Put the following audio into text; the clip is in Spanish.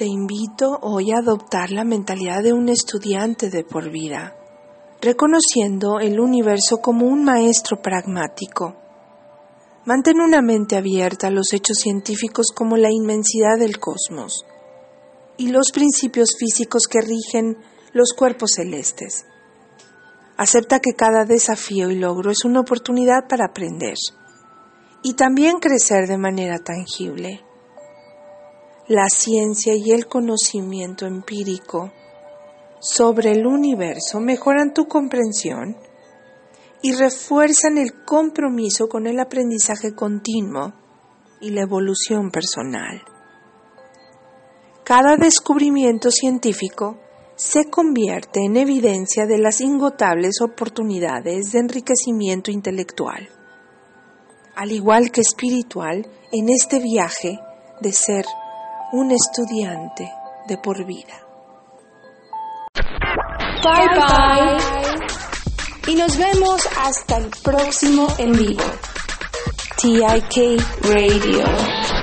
Te invito hoy a adoptar la mentalidad de un estudiante de por vida, reconociendo el universo como un maestro pragmático. Mantén una mente abierta a los hechos científicos como la inmensidad del cosmos y los principios físicos que rigen los cuerpos celestes. Acepta que cada desafío y logro es una oportunidad para aprender y también crecer de manera tangible. La ciencia y el conocimiento empírico sobre el universo mejoran tu comprensión y refuerzan el compromiso con el aprendizaje continuo y la evolución personal. Cada descubrimiento científico se convierte en evidencia de las ingotables oportunidades de enriquecimiento intelectual, al igual que espiritual, en este viaje de ser un estudiante de por vida. Bye bye. Y nos vemos hasta el próximo en vivo. TIK Radio.